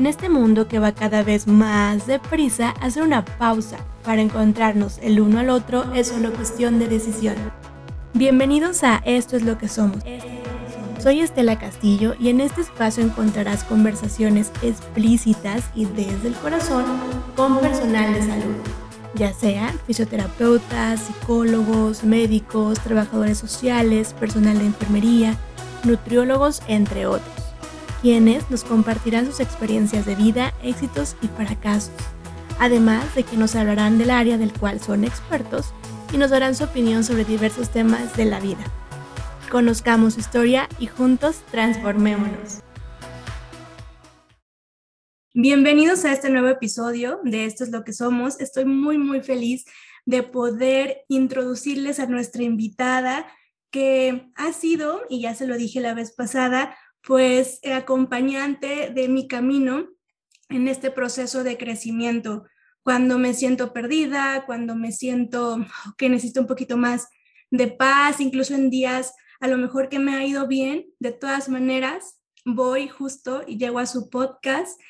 En este mundo que va cada vez más deprisa, hacer una pausa para encontrarnos el uno al otro es solo cuestión de decisión. Bienvenidos a Esto es lo que somos. Soy Estela Castillo y en este espacio encontrarás conversaciones explícitas y desde el corazón con personal de salud, ya sean fisioterapeutas, psicólogos, médicos, trabajadores sociales, personal de enfermería, nutriólogos, entre otros quienes nos compartirán sus experiencias de vida, éxitos y fracasos, además de que nos hablarán del área del cual son expertos y nos darán su opinión sobre diversos temas de la vida. Conozcamos su historia y juntos transformémonos. Bienvenidos a este nuevo episodio de Esto es lo que somos. Estoy muy, muy feliz de poder introducirles a nuestra invitada que ha sido, y ya se lo dije la vez pasada, pues acompañante de mi camino en este proceso de crecimiento. Cuando me siento perdida, cuando me siento que necesito un poquito más de paz, incluso en días a lo mejor que me ha ido bien, de todas maneras voy justo y llego a su podcast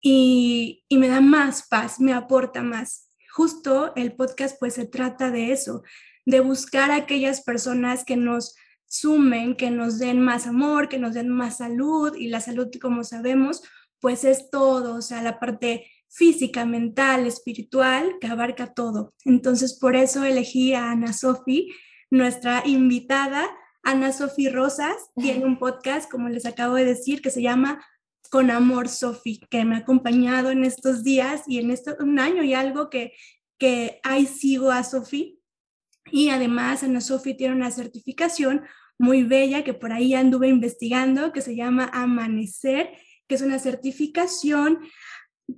y, y me da más paz, me aporta más. Justo el podcast pues se trata de eso, de buscar a aquellas personas que nos sumen, que nos den más amor, que nos den más salud y la salud, como sabemos, pues es todo, o sea, la parte física, mental, espiritual, que abarca todo. Entonces, por eso elegí a Ana Sofi, nuestra invitada. Ana Sofi Rosas tiene un podcast, como les acabo de decir, que se llama Con Amor Sofi, que me ha acompañado en estos días y en este un año y algo que, que ahí sigo a Sofi y además Ana Sofi tiene una certificación muy bella que por ahí anduve investigando, que se llama Amanecer, que es una certificación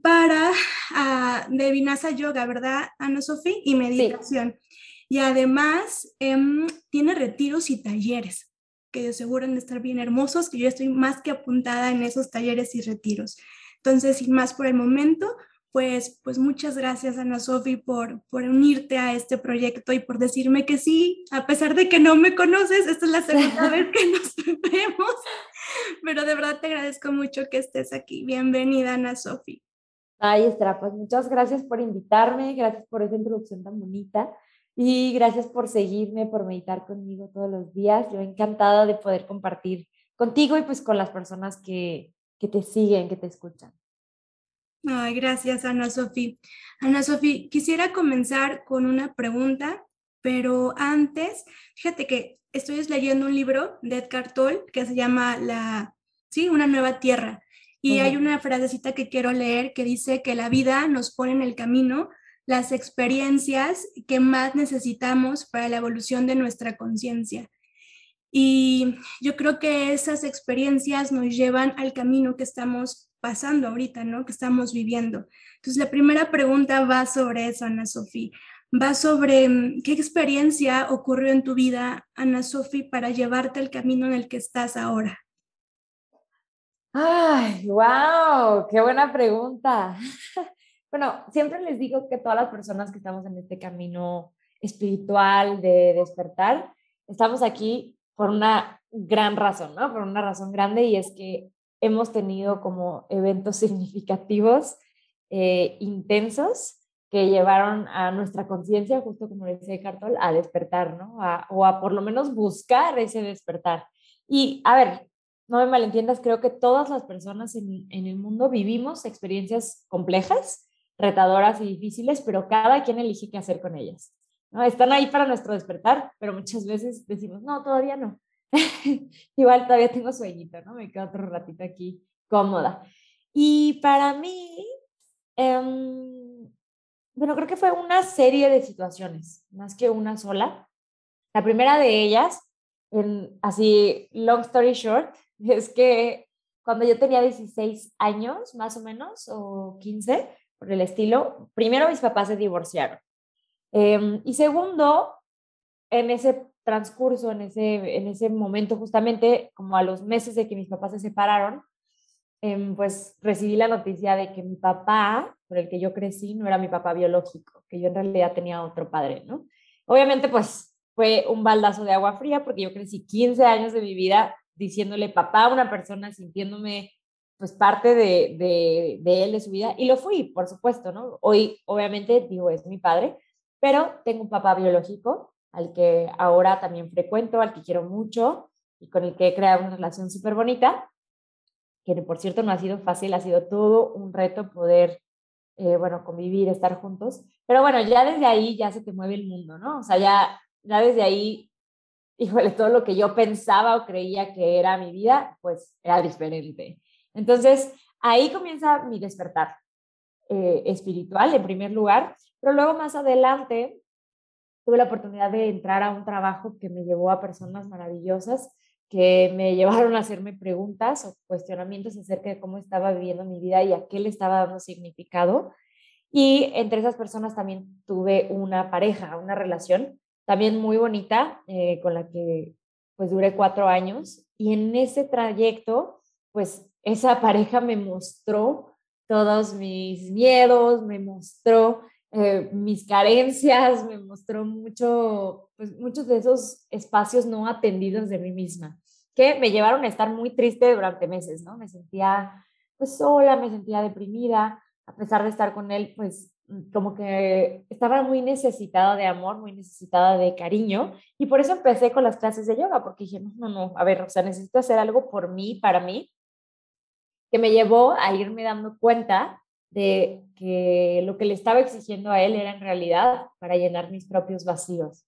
para uh, de Vinasa Yoga, ¿verdad, Ana Sofi? Y meditación. Y además em, tiene retiros y talleres que aseguran de estar bien hermosos, que yo estoy más que apuntada en esos talleres y retiros. Entonces, sin más por el momento, pues, pues muchas gracias Ana Sofi por, por unirte a este proyecto y por decirme que sí, a pesar de que no me conoces, esta es la segunda vez que nos vemos, pero de verdad te agradezco mucho que estés aquí. Bienvenida Ana Sofi. Ay, Estela, pues muchas gracias por invitarme, gracias por esa introducción tan bonita y gracias por seguirme, por meditar conmigo todos los días. Yo encantada de poder compartir contigo y pues con las personas que, que te siguen, que te escuchan. Ay, gracias, Ana Sofía. Ana Sofía, quisiera comenzar con una pregunta, pero antes, fíjate que estoy leyendo un libro de Edgar Toll que se llama La, sí, una nueva tierra. Y hay una frasecita que quiero leer que dice que la vida nos pone en el camino las experiencias que más necesitamos para la evolución de nuestra conciencia. Y yo creo que esas experiencias nos llevan al camino que estamos pasando ahorita, ¿no? Que estamos viviendo. Entonces, la primera pregunta va sobre eso, Ana Sofía. Va sobre mm, qué experiencia ocurrió en tu vida, Ana Sofía, para llevarte al camino en el que estás ahora. Ay, wow, qué buena pregunta. Bueno, siempre les digo que todas las personas que estamos en este camino espiritual de despertar, estamos aquí por una gran razón, ¿no? Por una razón grande y es que hemos tenido como eventos significativos, eh, intensos, que llevaron a nuestra conciencia, justo como le decía Cartol, a despertar, ¿no? o a por lo menos buscar ese despertar. Y a ver, no me malentiendas, creo que todas las personas en el mundo vivimos experiencias complejas, retadoras y difíciles, pero cada quien elige qué hacer con ellas. ¿No? Están ahí para nuestro despertar, pero muchas veces decimos, no, todavía no. Igual todavía tengo sueñito, ¿no? Me quedo otro ratito aquí cómoda. Y para mí, em, bueno, creo que fue una serie de situaciones, más que una sola. La primera de ellas, en, así, long story short, es que cuando yo tenía 16 años, más o menos, o 15, por el estilo, primero mis papás se divorciaron. Em, y segundo, en ese transcurso, en ese, en ese momento, justamente como a los meses de que mis papás se separaron, em, pues recibí la noticia de que mi papá, por el que yo crecí, no era mi papá biológico, que yo en realidad tenía otro padre, ¿no? Obviamente, pues fue un baldazo de agua fría porque yo crecí 15 años de mi vida diciéndole papá a una persona, sintiéndome pues parte de, de, de, él, de su vida, y lo fui, por supuesto, ¿no? Hoy, obviamente, digo, es mi padre, pero tengo un papá biológico al que ahora también frecuento, al que quiero mucho y con el que he creado una relación súper bonita, que por cierto no ha sido fácil, ha sido todo un reto poder, eh, bueno, convivir, estar juntos, pero bueno, ya desde ahí ya se te mueve el mundo, ¿no? O sea, ya, ya desde ahí, híjole, todo lo que yo pensaba o creía que era mi vida, pues era diferente. Entonces, ahí comienza mi despertar eh, espiritual en primer lugar, pero luego más adelante tuve la oportunidad de entrar a un trabajo que me llevó a personas maravillosas que me llevaron a hacerme preguntas o cuestionamientos acerca de cómo estaba viviendo mi vida y a qué le estaba dando significado. Y entre esas personas también tuve una pareja, una relación también muy bonita eh, con la que pues duré cuatro años. Y en ese trayecto, pues esa pareja me mostró todos mis miedos, me mostró eh, mis carencias, me mostró mucho, pues, muchos de esos espacios no atendidos de mí misma, que me llevaron a estar muy triste durante meses, ¿no? Me sentía pues sola, me sentía deprimida, a pesar de estar con él, pues como que estaba muy necesitada de amor, muy necesitada de cariño, y por eso empecé con las clases de yoga, porque dije, no, no, a ver, o sea, necesito hacer algo por mí, para mí, que me llevó a irme dando cuenta de que lo que le estaba exigiendo a él era en realidad para llenar mis propios vacíos.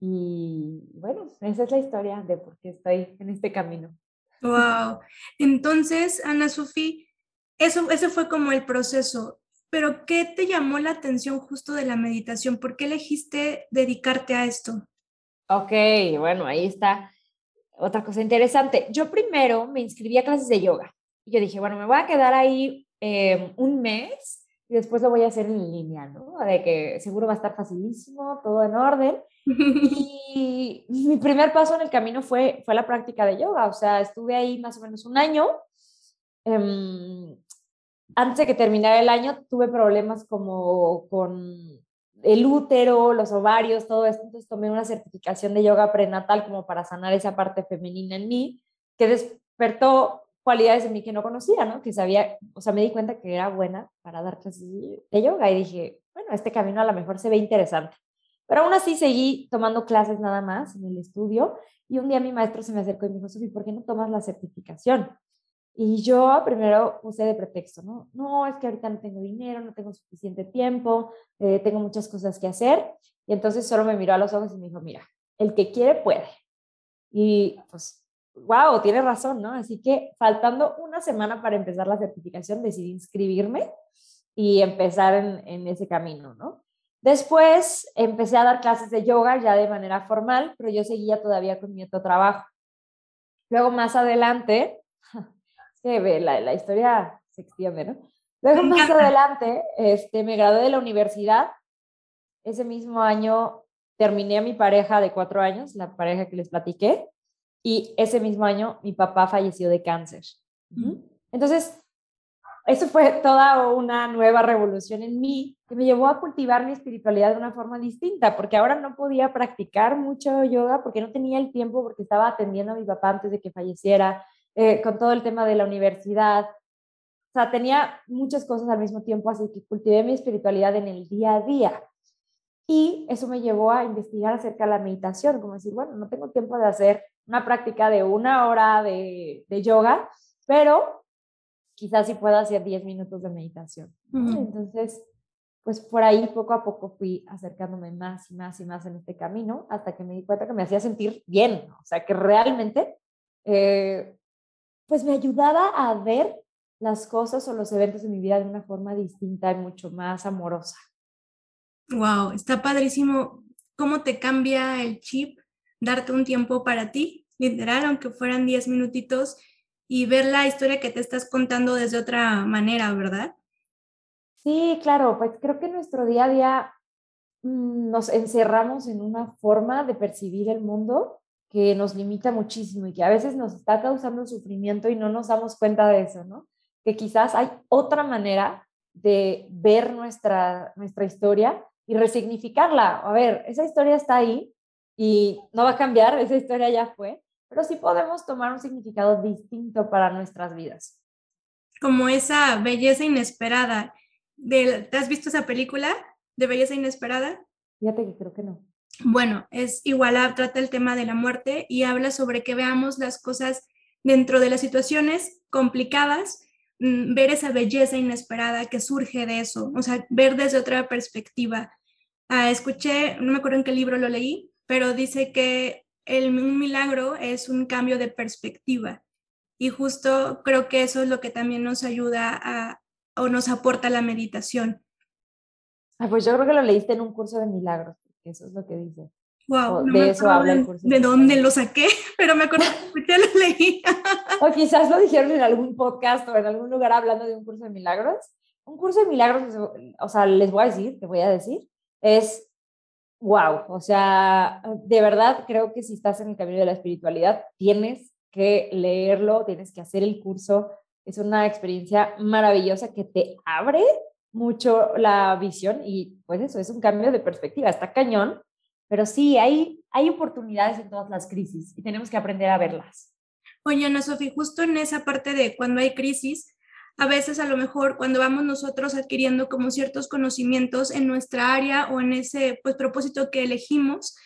Y bueno, esa es la historia de por qué estoy en este camino. Wow. Entonces, Ana Sofía, eso, ese fue como el proceso. Pero, ¿qué te llamó la atención justo de la meditación? ¿Por qué elegiste dedicarte a esto? Ok, bueno, ahí está otra cosa interesante. Yo primero me inscribí a clases de yoga. Y yo dije, bueno, me voy a quedar ahí em, un mes y después lo voy a hacer en línea, ¿no? De que seguro va a estar facilísimo, todo en orden. y mi primer paso en el camino fue, fue la práctica de yoga. O sea, estuve ahí más o menos un año. Em, antes de que terminara el año, tuve problemas como con el útero, los ovarios, todo esto. Entonces tomé una certificación de yoga prenatal como para sanar esa parte femenina en mí, que despertó cualidades en mí que no conocía, ¿no? Que sabía, o sea, me di cuenta que era buena para dar clases de yoga y dije, bueno, este camino a lo mejor se ve interesante. Pero aún así seguí tomando clases nada más en el estudio y un día mi maestro se me acercó y me dijo, Sofi, ¿por qué no tomas la certificación? Y yo primero puse de pretexto, ¿no? No, es que ahorita no tengo dinero, no tengo suficiente tiempo, eh, tengo muchas cosas que hacer. Y entonces solo me miró a los ojos y me dijo, mira, el que quiere puede. Y pues, wow, tiene razón, ¿no? Así que faltando una semana para empezar la certificación, decidí inscribirme y empezar en, en ese camino, ¿no? Después empecé a dar clases de yoga ya de manera formal, pero yo seguía todavía con mi otro trabajo. Luego más adelante, que la, la historia se extiende, ¿no? Luego más adelante, este, me gradué de la universidad. Ese mismo año terminé a mi pareja de cuatro años, la pareja que les platiqué, y ese mismo año mi papá falleció de cáncer. Entonces, eso fue toda una nueva revolución en mí que me llevó a cultivar mi espiritualidad de una forma distinta, porque ahora no podía practicar mucho yoga porque no tenía el tiempo, porque estaba atendiendo a mi papá antes de que falleciera, eh, con todo el tema de la universidad. O sea, tenía muchas cosas al mismo tiempo, así que cultivé mi espiritualidad en el día a día. Y eso me llevó a investigar acerca de la meditación, como decir, bueno, no tengo tiempo de hacer una práctica de una hora de, de yoga, pero quizás sí pueda hacer 10 minutos de meditación. Entonces, pues por ahí poco a poco fui acercándome más y más y más en este camino hasta que me di cuenta que me hacía sentir bien, o sea, que realmente eh, pues me ayudaba a ver las cosas o los eventos de mi vida de una forma distinta y mucho más amorosa. Wow, está padrísimo cómo te cambia el chip, darte un tiempo para ti, literal, aunque fueran 10 minutitos, y ver la historia que te estás contando desde otra manera, ¿verdad? Sí, claro, pues creo que nuestro día a día mm, nos encerramos en una forma de percibir el mundo que nos limita muchísimo y que a veces nos está causando sufrimiento y no nos damos cuenta de eso, ¿no? Que quizás hay otra manera de ver nuestra, nuestra historia y resignificarla. A ver, esa historia está ahí y no va a cambiar, esa historia ya fue, pero sí podemos tomar un significado distinto para nuestras vidas. Como esa belleza inesperada. ¿Te has visto esa película de belleza inesperada? Fíjate que creo que no. Bueno, es igual, trata el tema de la muerte y habla sobre que veamos las cosas dentro de las situaciones complicadas, mm, ver esa belleza inesperada que surge de eso, o sea, ver desde otra perspectiva. Ah, escuché, no me acuerdo en qué libro lo leí, pero dice que el, un milagro es un cambio de perspectiva. Y justo creo que eso es lo que también nos ayuda a, o nos aporta la meditación. Ah, pues yo creo que lo leíste en un curso de milagros, eso es lo que dice. Wow, de eso habla el curso. De, dónde lo saqué, pero me acuerdo que lo leí. o quizás lo dijeron en algún podcast o en algún lugar hablando de un curso de milagros. Un curso de milagros, o sea, les voy a decir, te voy a decir, es wow, o sea, de verdad creo que si estás en el camino de la espiritualidad, tienes que leerlo, tienes que hacer el curso. Es una experiencia maravillosa que te abre mucho la visión y pues eso es un cambio de perspectiva, está cañón, pero sí, hay, hay oportunidades en todas las crisis y tenemos que aprender a verlas. Oye, Ana Sofía, justo en esa parte de cuando hay crisis, a veces a lo mejor cuando vamos nosotros adquiriendo como ciertos conocimientos en nuestra área o en ese pues propósito que elegimos,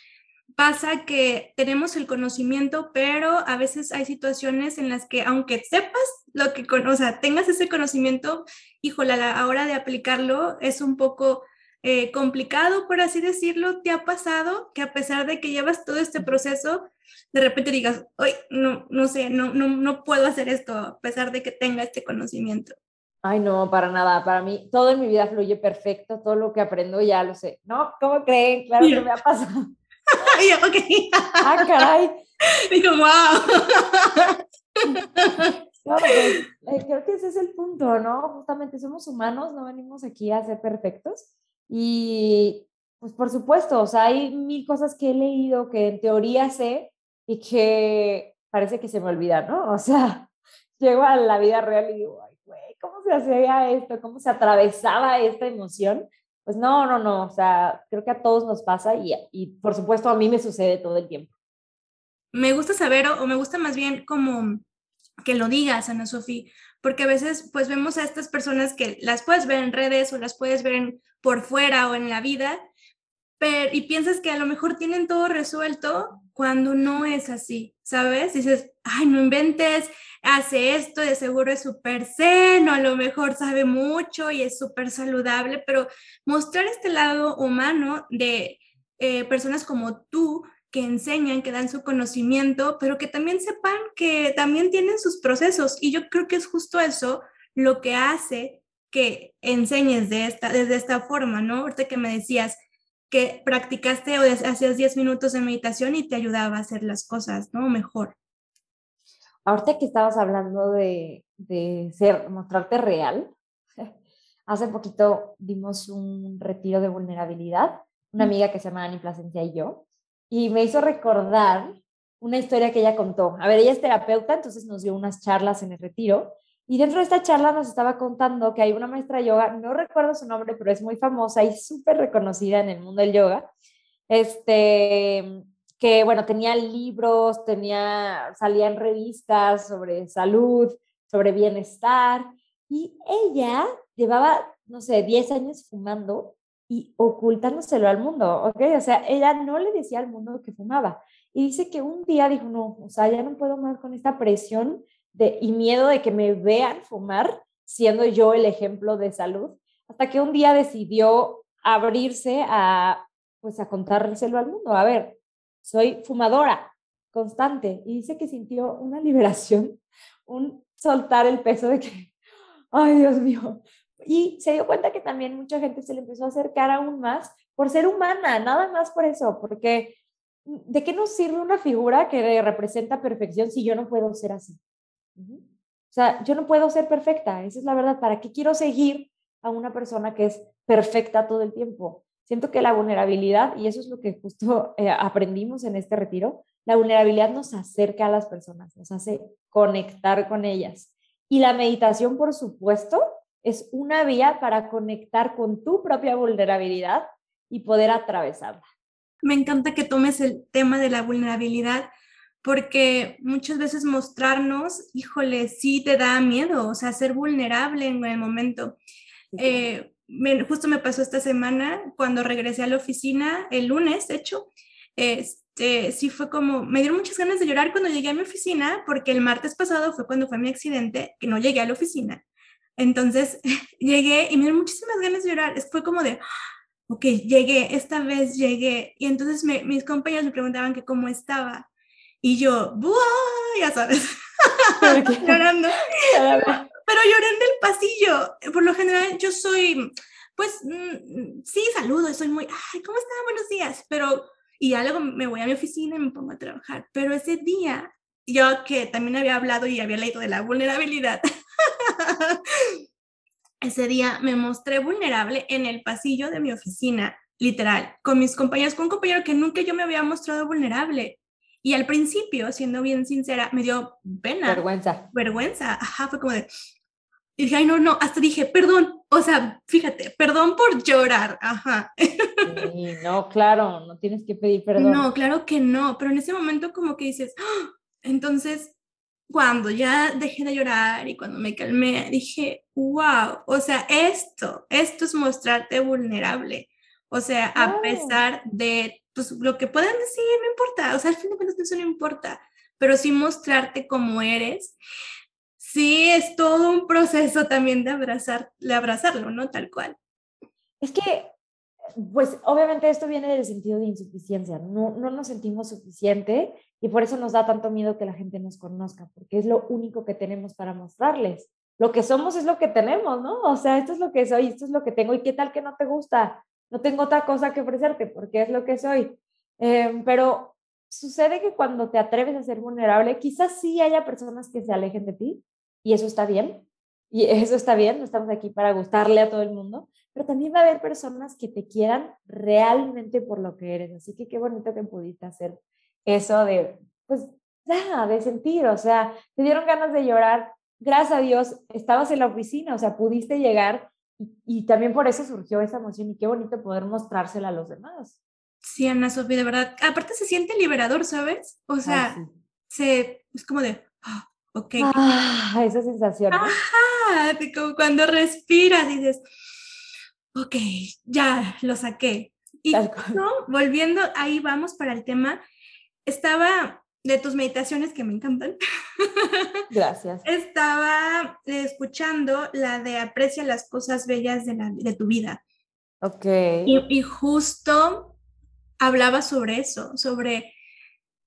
pasa que tenemos el conocimiento, pero a veces hay situaciones en las que aunque sepas lo que, o sea, tengas ese conocimiento, híjole, a la hora de aplicarlo es un poco eh, complicado, por así decirlo. ¿Te ha pasado que a pesar de que llevas todo este proceso, de repente digas, hoy no, no sé, no, no, no puedo hacer esto a pesar de que tenga este conocimiento. Ay, no, para nada. Para mí, todo en mi vida fluye perfecto. Todo lo que aprendo ya lo sé. ¿No? ¿Cómo creen? Claro que me ha pasado. okay. ah, caray. Digo, wow. No, pues, eh, creo que ese es el punto, ¿no? Justamente somos humanos, no venimos aquí a ser perfectos. Y pues por supuesto, o sea, hay mil cosas que he leído que en teoría sé, y que parece que se me olvida, ¿no? O sea, llego a la vida real y digo, ay, güey, ¿cómo se hacía esto? ¿Cómo se atravesaba esta emoción? Pues no, no, no, o sea, creo que a todos nos pasa y, y por supuesto a mí me sucede todo el tiempo. Me gusta saber, o, me gusta más bien como que lo digas, Ana Sofía, porque a veces pues vemos a estas personas que las puedes ver en redes o las puedes ver en, por fuera o en la vida, y piensas que a lo mejor tienen todo resuelto cuando no es así, ¿sabes? Dices, ay, no inventes, hace esto, de seguro es súper seno, a lo mejor sabe mucho y es súper saludable, pero mostrar este lado humano de eh, personas como tú que enseñan, que dan su conocimiento, pero que también sepan que también tienen sus procesos. Y yo creo que es justo eso lo que hace que enseñes de esta, desde esta forma, ¿no? Ahorita que me decías, que practicaste o hacías 10 minutos de meditación y te ayudaba a hacer las cosas, ¿no? Mejor. Ahorita que estabas hablando de, ser, mostrarte real, hace poquito dimos un retiro de vulnerabilidad, una amiga que se llama Ani Plasencia y yo, y me hizo recordar una historia que ella contó. A ver, ella es terapeuta, entonces nos dio unas charlas en el retiro y dentro de esta charla nos estaba contando que hay una maestra de yoga, no recuerdo su nombre, pero es muy famosa y súper reconocida en el mundo del yoga, este, que bueno, tenía libros, tenía, salía en revistas sobre salud, sobre bienestar, y ella llevaba, no sé, 10 años fumando y ocultándoselo al mundo, ¿ok? O sea, ella no le decía al mundo que fumaba. Y dice que un día dijo, no, o sea, ya no puedo más con esta presión y miedo de que me vean fumar, siendo yo el ejemplo de salud, hasta que un día decidió abrirse a, pues, a contárselo al mundo. A ver, soy fumadora constante y dice que sintió una liberación, un soltar el peso de que, ay Dios mío, y se dio cuenta que también mucha gente se le empezó a acercar aún más por ser humana, nada más por eso, porque ¿de qué nos sirve una figura que representa perfección si yo no puedo ser así? O sea, yo no puedo ser perfecta, esa es la verdad. ¿Para qué quiero seguir a una persona que es perfecta todo el tiempo? Siento que la vulnerabilidad, y eso es lo que justo eh, aprendimos en este retiro, la vulnerabilidad nos acerca a las personas, nos hace conectar con ellas. Y la meditación, por supuesto, es una vía para conectar con tu propia vulnerabilidad y poder atravesarla. Me encanta que tomes el tema de la vulnerabilidad porque muchas veces mostrarnos, híjole, sí te da miedo, o sea, ser vulnerable en el momento. Eh, justo me pasó esta semana cuando regresé a la oficina, el lunes, de hecho, este, sí fue como, me dieron muchas ganas de llorar cuando llegué a mi oficina, porque el martes pasado fue cuando fue mi accidente, que no llegué a la oficina. Entonces llegué y me dieron muchísimas ganas de llorar. Fue como de, ok, llegué, esta vez llegué. Y entonces mis compañeros me preguntaban que cómo estaba. Y yo, ¡buah! Ya sabes, llorando. Pero lloré en el pasillo. Por lo general, yo soy, pues, mm, sí, saludo, soy muy, ay, ¿cómo está? Buenos días. Pero, y ya luego me voy a mi oficina y me pongo a trabajar. Pero ese día, yo que también había hablado y había leído de la vulnerabilidad, ese día me mostré vulnerable en el pasillo de mi oficina, literal, con mis compañeros, con un compañero que nunca yo me había mostrado vulnerable. Y al principio, siendo bien sincera, me dio pena. Vergüenza. Vergüenza. Ajá, fue como de. Y dije, ay, no, no, hasta dije, perdón. O sea, fíjate, perdón por llorar. Ajá. Sí, no, claro, no tienes que pedir perdón. No, claro que no, pero en ese momento como que dices, ¡Ah! entonces, cuando ya dejé de llorar y cuando me calmé, dije, wow, o sea, esto, esto es mostrarte vulnerable. O sea, a pesar de pues lo que puedan decir no importa, o sea, al fin de cuentas eso no importa, pero sí mostrarte como eres, sí es todo un proceso también de abrazar, de abrazarlo, ¿no? Tal cual. Es que, pues obviamente esto viene del sentido de insuficiencia, no, no nos sentimos suficiente y por eso nos da tanto miedo que la gente nos conozca, porque es lo único que tenemos para mostrarles. Lo que somos es lo que tenemos, ¿no? O sea, esto es lo que soy, esto es lo que tengo y qué tal que no te gusta no tengo otra cosa que ofrecerte porque es lo que soy. Em, pero sucede que cuando te atreves a ser vulnerable, quizás sí haya personas que se alejen de ti y eso está bien. Y eso está bien, no estamos aquí para gustarle a todo el mundo, pero también va a haber personas que te quieran realmente por lo que eres. Así que qué bonito que pudiste hacer eso de, pues, ya, de sentir, o sea, te dieron ganas de llorar. Gracias a Dios, estabas en la oficina, o sea, pudiste llegar y, también por eso surgió esa emoción y qué bonito poder mostrársela a los demás. Sí, Ana Sofía, de verdad. Aparte se siente liberador, ¿sabes? O sea, se, es como de, ah, ok. Ah, esa sensación. Ajá, como cuando respiras y dices, ok, ya lo saqué. Y ¿no? volviendo, ahí vamos para el tema. Estaba de tus meditaciones que me encantan. Gracias. Estaba escuchando la de aprecia las cosas bellas de, la, de tu vida. Ok. Y, justo hablaba sobre eso, sobre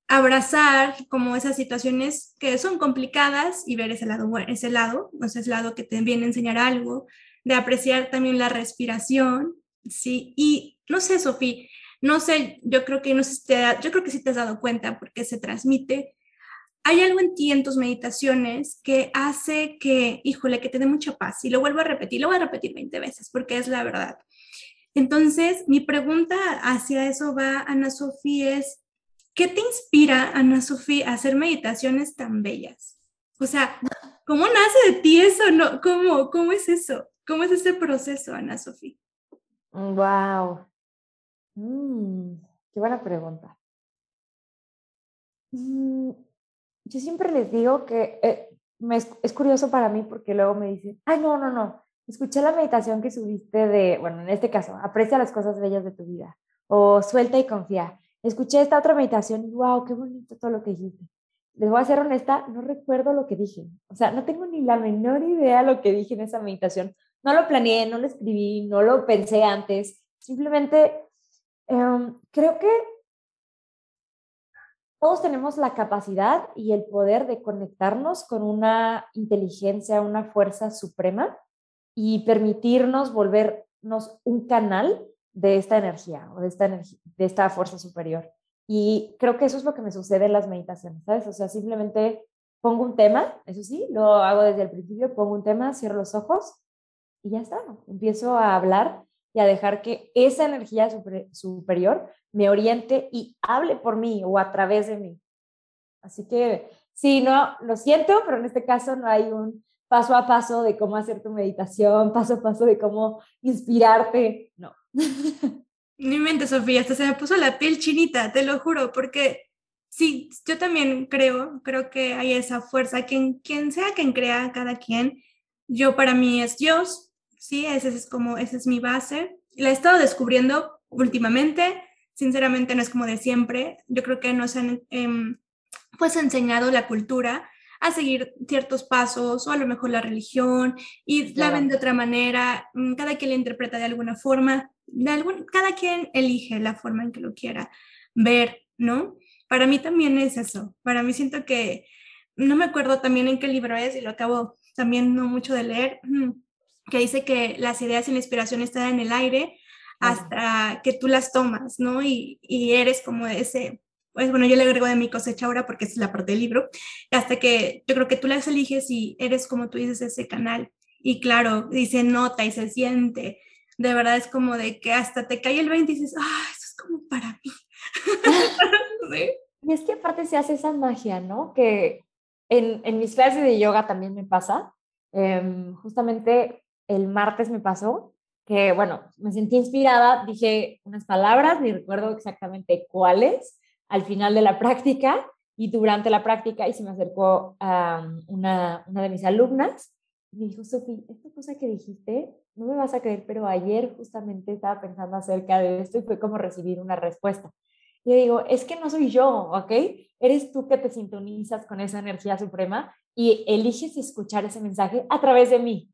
abrazar como esas situaciones que son complicadas y ver ese lado, ese lado, ese lado que te viene a enseñar algo, de apreciar también la respiración, sí. Y no sé, Sofía, no sé, yo creo que no sé te yo creo que sí te has dado cuenta porque se transmite. Hay algo en ti, en tus meditaciones, que hace que, híjole, que te dé mucha paz. Y lo vuelvo a repetir, lo voy a repetir 20 veces porque es la verdad. Entonces, mi pregunta hacia eso va, Ana Sofía, es, ¿qué te inspira, Ana Sofía, a hacer meditaciones tan bellas? O sea, ¿cómo nace de ti eso? No, ¿Cómo, cómo es eso? ¿Cómo es ese proceso, Ana Sofía? Wow. Mm, qué buena pregunta. Mm, yo siempre les digo que eh, es, curioso para mí porque luego me dicen, ay, no, no, no, escuché la meditación que subiste de, bueno, en este caso, aprecia las cosas bellas de tu vida o suelta y confía. Escuché esta otra meditación y wow, qué bonito todo lo que dijiste. Les voy a ser honesta, no recuerdo lo que dije. O sea, no tengo ni la menor idea lo que dije en esa meditación. No lo planeé, no lo escribí, no lo pensé antes. Simplemente Em, creo que todos tenemos la capacidad y el poder de conectarnos con una inteligencia, una fuerza suprema y permitirnos volvernos un canal de esta energía o de esta, de esta fuerza superior. Y creo que eso es lo que me sucede en las meditaciones, ¿sabes? O sea, simplemente pongo un tema, eso sí, lo hago desde el principio, pongo un tema, cierro los ojos y ya está, empiezo a hablar y a dejar que esa energía superior me oriente y hable por mí o a través de mí. Así que sí, no, lo siento, pero en este caso no hay un paso a paso de cómo hacer tu meditación, paso a paso de cómo inspirarte, no. Ni mente, Sofía, hasta se me puso la piel chinita, te lo juro, porque sí, yo también creo, creo que hay esa fuerza, quien, quien sea quien crea, cada quien, yo para mí es Dios, sí, ese es como, esa es mi base. La he estado descubriendo últimamente, sinceramente no es como de siempre, yo creo que nos han em, pues enseñado la cultura a seguir ciertos pasos o a lo mejor la religión y la ven de otra manera, mm, cada quien la interpreta de alguna forma, de algún, cada quien elige la forma en que lo quiera ver, ¿no? Para mí también es eso, para mí siento que, no me acuerdo también en qué libro es y lo acabo también no mucho de leer, mm, que dice que las ideas y la inspiración están en el aire hasta que tú las tomas, ¿no? Y, y eres como ese, pues bueno, yo le agrego de mi cosecha ahora porque es la parte del libro, hasta que yo creo que tú las eliges y eres como tú dices ese canal. Y claro, dice nota y se siente. De verdad es como de que hasta te cae el 20 y dices, ah, eso es como para mí. Y es que aparte se hace esa magia, ¿no? Que en, en mis clases de yoga también me pasa. Em, justamente el martes me pasó que, bueno, me sentí inspirada, dije unas palabras, ni recuerdo exactamente cuáles, al final de la práctica y durante la práctica, y se me acercó a una, una de mis alumnas y me dijo, Sofía, esta cosa que dijiste, no me vas a creer, pero ayer justamente estaba pensando acerca de esto y fue como recibir una respuesta. Yo digo, es que no soy yo, ¿ok? Eres tú que te sintonizas con esa energía suprema y eliges escuchar ese mensaje a través de mí.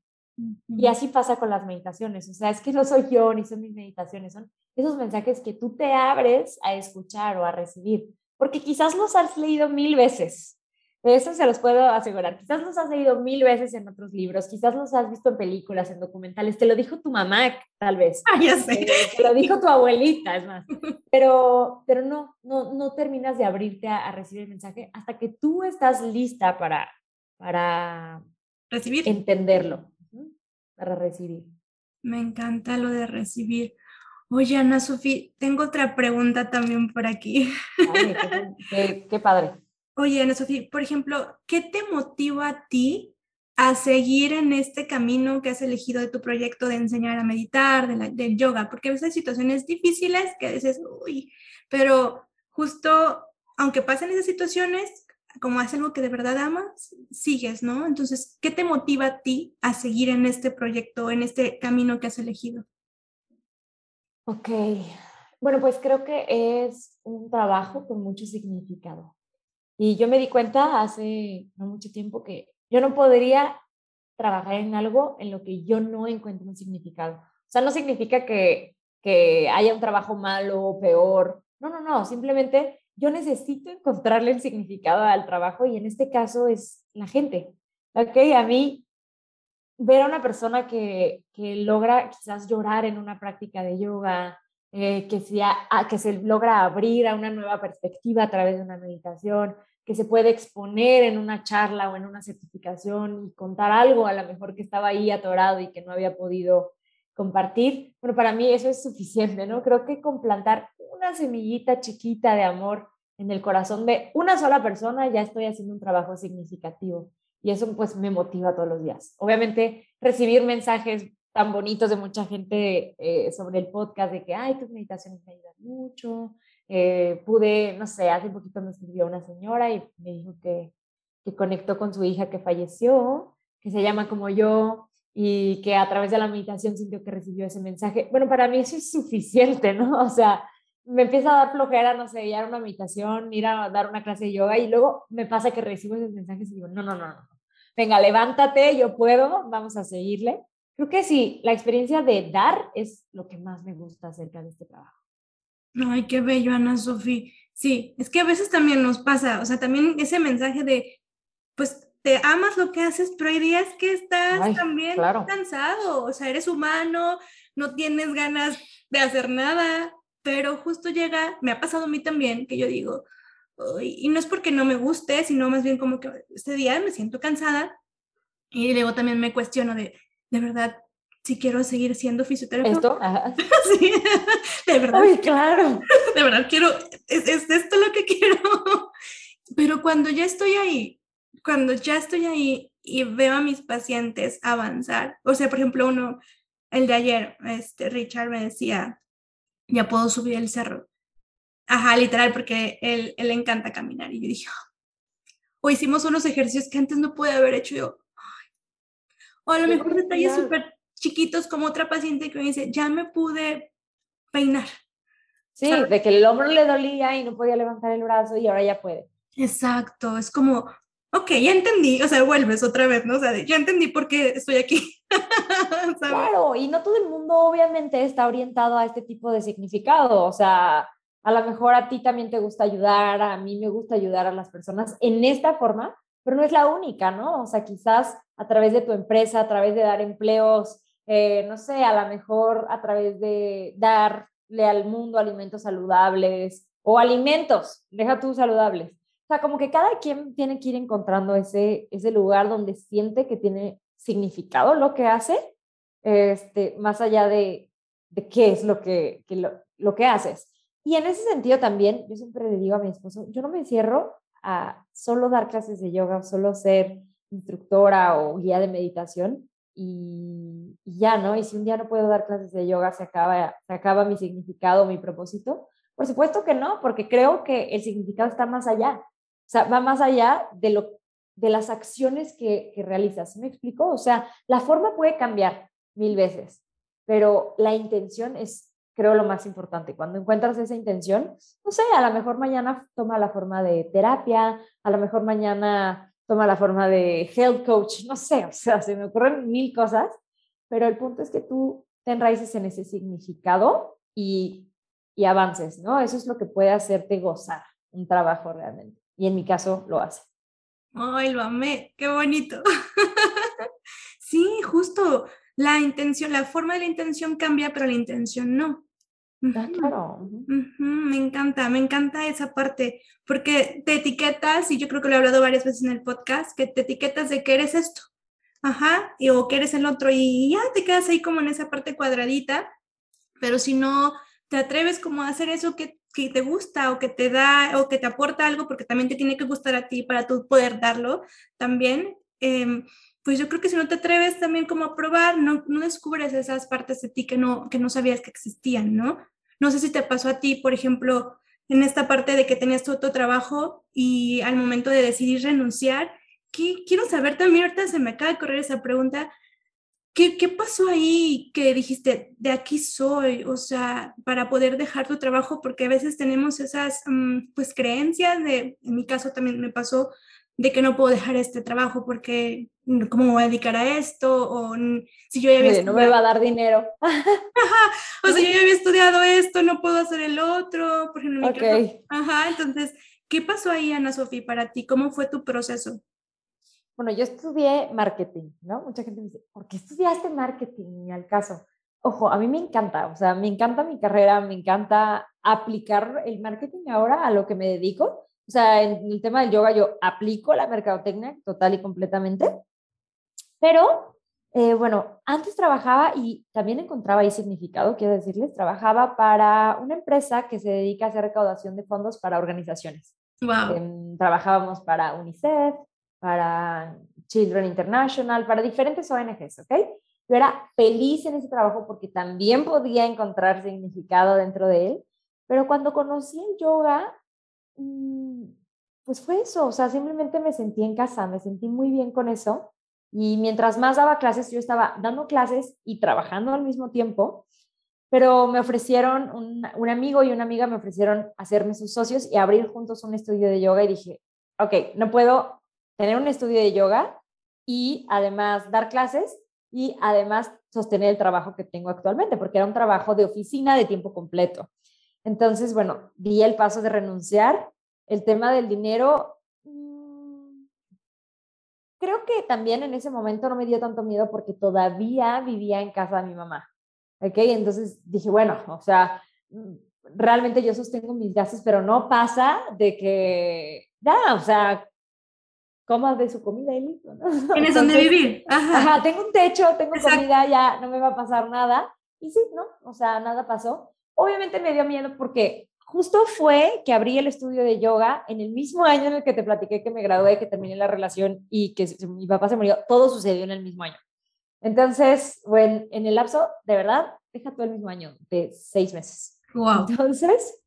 Y así pasa con las meditaciones. O sea, es que no soy yo ni son mis meditaciones, son esos mensajes que tú te abres a escuchar o a recibir. Porque quizás los has leído mil veces, eso se los puedo asegurar. Quizás los has leído mil veces en otros libros, quizás los has visto en películas, en documentales. Te lo dijo tu mamá, tal vez. Ah, ya sé. Eh, te lo dijo tu abuelita, es más. Pero, pero no, no, no terminas de abrirte a, recibir el mensaje hasta que tú estás lista para, para recibir. Entenderlo, para recibir. Me encanta lo de recibir. Oye, Ana Sofía, tengo otra pregunta también por aquí. qué, qué padre. Oye, Ana Sofía, por ejemplo, ¿qué te motiva a ti a seguir en este camino que has elegido de tu proyecto de enseñar a meditar, de del yoga? Porque a veces hay situaciones difíciles que dices, uy, pero justo aunque pasen esas situaciones, como es algo que de verdad amas, sigues, ¿no? Entonces, ¿qué te motiva a ti a seguir en este proyecto, en este camino que has elegido? Ok, bueno, pues creo que es un trabajo con mucho significado. Y yo me di cuenta hace no mucho tiempo que yo no podría trabajar en algo en lo que yo no encuentro un significado. O sea, no significa que, que haya un trabajo malo o peor. No, no, no. Simplemente yo necesito encontrarle el significado al trabajo y en este caso es la gente. ¿Ok? A mí, ver a una persona que, que logra quizás llorar en una práctica de yoga, eh, que, sea, que se logra abrir a una nueva perspectiva a través de una meditación, que se puede exponer en una charla o en una certificación y contar algo a lo mejor que estaba ahí atorado y que no había podido compartir. Bueno, para mí eso es suficiente, ¿no? Creo que con plantar una semillita chiquita de amor en el corazón de una sola persona ya estoy haciendo un trabajo significativo y eso pues me motiva todos los días. Obviamente recibir mensajes tan bonitos de mucha gente eh, sobre el podcast de que, ay, tus meditaciones me ayudan mucho, eh, pude, no sé, hace un poquito me escribió una señora y me dijo que, que conectó con su hija que falleció, que se llama como yo y que a través de la meditación sintió que recibió ese mensaje. Bueno, para mí eso es suficiente, ¿no? O sea, me empieza a dar flojera, no sé, ir a una meditación, ir a dar una clase de yoga y luego me pasa que recibo esos mensajes y digo, no, no, no, no. Venga, levántate, yo puedo, vamos a seguirle. Creo que sí, la experiencia de dar es lo que más me gusta acerca de este trabajo. Ay, qué bello, Ana Sofía. Sí, es que a veces también nos pasa, o sea, también ese mensaje de, pues te amas lo que haces, pero hay días que estás también cansado, o sea, eres humano, no tienes ganas de hacer nada, pero justo llega, me ha pasado a mí también, que yo digo, y no es porque no me guste, sino más bien como que este día me siento cansada y luego también me cuestiono de, de verdad, si quiero seguir siendo fisioterapeuta. ¿Esto? sí, de verdad. Uy, claro. De verdad, quiero, es, es esto lo que quiero. Pero cuando ya estoy ahí, cuando ya estoy ahí y veo a mis pacientes avanzar, o sea, por ejemplo, uno, el de ayer, este, Richard me decía, ya puedo subir el cerro. Ajá, literal, porque él, él le encanta caminar. Y yo dije, o hicimos unos ejercicios que antes no pude haber hecho yo. O a lo mejor detalles súper chiquitos como otra paciente que me dice, ya me pude peinar. Sí, de que el hombro le dolía y no podía levantar el brazo y ahora ya puede. Exacto, es como, ok, ya entendí, o sea, vuelves otra vez, ¿no? O sea, ya entendí por qué estoy aquí. claro, y no todo el mundo obviamente está orientado a este tipo de significado, o sea, a lo mejor a ti también te gusta ayudar, a mí me gusta ayudar a las personas en esta forma, pero no es la única, ¿no? O sea, quizás a través de tu empresa, a través de dar empleos, eh, no sé, a lo mejor a través de darle al mundo alimentos saludables o alimentos, deja tú saludables. Sea, como que cada quien tiene que ir encontrando ese, ese lugar donde siente que tiene significado lo que hace, este, más allá de, de qué es lo que, que lo, lo que haces. Y en ese sentido también, yo siempre le digo a mi esposo, yo no me encierro a solo dar clases de yoga, solo ser instructora o guía de meditación y, ya, ¿no? Y si un día no puedo dar clases de yoga, se acaba, se acaba mi significado, mi propósito. Por supuesto que no, porque creo que el significado está más allá. Sea, va más allá de, lo, de las acciones que, que realizas. ¿Me explico? O sea, la forma puede cambiar mil veces, pero la intención es creo lo más importante. Cuando encuentras esa intención, no sé, a lo mejor mañana toma la forma de terapia, a lo mejor mañana toma la forma de health coach, no sé, o sea, se me ocurren mil cosas, pero el punto es que tú te enraíces en ese significado y, y avances, ¿no? Eso es lo que puede hacerte gozar un trabajo realmente. Y en mi caso lo hace. Ay, lo amé, qué bonito. sí, justo la intención, la forma de la intención cambia, pero la intención no. Ah, claro. me encanta, me encanta esa parte, porque te etiquetas, y yo creo que lo he hablado varias veces en el podcast, que te etiquetas de que eres esto, ajá, y, o que eres el otro, y ya te quedas ahí como en esa parte cuadradita, pero si no te atreves como a hacer eso que, que te gusta o que te da o que te aporta algo, porque también te tiene que gustar a ti para tú poder darlo también, eh, pues yo creo que si no te atreves también como a probar, no, no descubres esas partes de ti que no, que no sabías que existían, ¿no? No sé si te pasó a ti, por ejemplo, en esta parte de que tenías tu otro trabajo y al momento de decidir renunciar, ¿qué, quiero saber también, ahorita se me acaba de correr esa pregunta, ¿qué, ¿qué pasó ahí que dijiste, de aquí soy? O sea, para poder dejar tu trabajo, porque a veces tenemos esas, mm, pues, creencias, de, en mi caso también me pasó, de que no puedo dejar este trabajo porque cómo me voy a dedicar a esto o si yo ya había no me va a dar dinero. o sea, yo ya había estudiado esto, no puedo hacer el otro, por ejemplo, okay. Ajá, entonces, ¿qué pasó ahí, Ana Sofía, para ti? ¿Cómo fue tu proceso? Bueno, yo estudié marketing, ¿no? Mucha gente me dice, ¿por qué estudiaste marketing? Al caso, ojo, a mí me encanta, o sea, me encanta mi carrera, me encanta aplicar el marketing ahora a lo que me dedico o sea, en el tema del yoga yo aplico la mercadotecnia total y completamente, pero eh, bueno, antes trabajaba y también encontraba ahí significado, quiero decirles, trabajaba para una empresa que se dedica a hacer recaudación de fondos para organizaciones. Wow. Em, trabajábamos para UNICEF, para Children International, para diferentes ONGs, ¿ok? Yo era feliz en ese trabajo porque también podía encontrar significado dentro de él, pero cuando conocí el yoga, Mm, pues fue eso, o sea, simplemente me sentí en casa, me sentí muy bien con eso. Y mientras más daba clases, yo estaba dando clases y trabajando al mismo tiempo, pero me ofrecieron, un, un amigo y una amiga me ofrecieron hacerme sus socios y abrir juntos un estudio de yoga y dije, ok, no puedo tener un estudio de yoga y además dar clases y además sostener el trabajo que tengo actualmente, porque era un trabajo de oficina de tiempo completo. Entonces, bueno, di el paso de renunciar. El tema del dinero, mm, creo que también en ese momento no me dio tanto miedo porque todavía vivía en casa de mi mamá. ¿Ok? Entonces dije, bueno, o sea, mm, realmente yo sostengo mis gastos, pero no pasa de que, ya, o sea, comas de su comida y listo, ¿no? Tienes donde vivir. Ajá. tengo un techo, tengo comida, ya no me va a pasar nada. Y sí, ¿no? O sea, nada pasó. Obviamente me dio miedo porque justo fue que abrí el estudio de yoga en el mismo año en el que te platiqué que me gradué, que terminé la relación y que mi papá se murió. Todo sucedió en el mismo año. Entonces, bueno, en el lapso, de verdad, deja todo el mismo año, de seis meses. Wow. Entonces,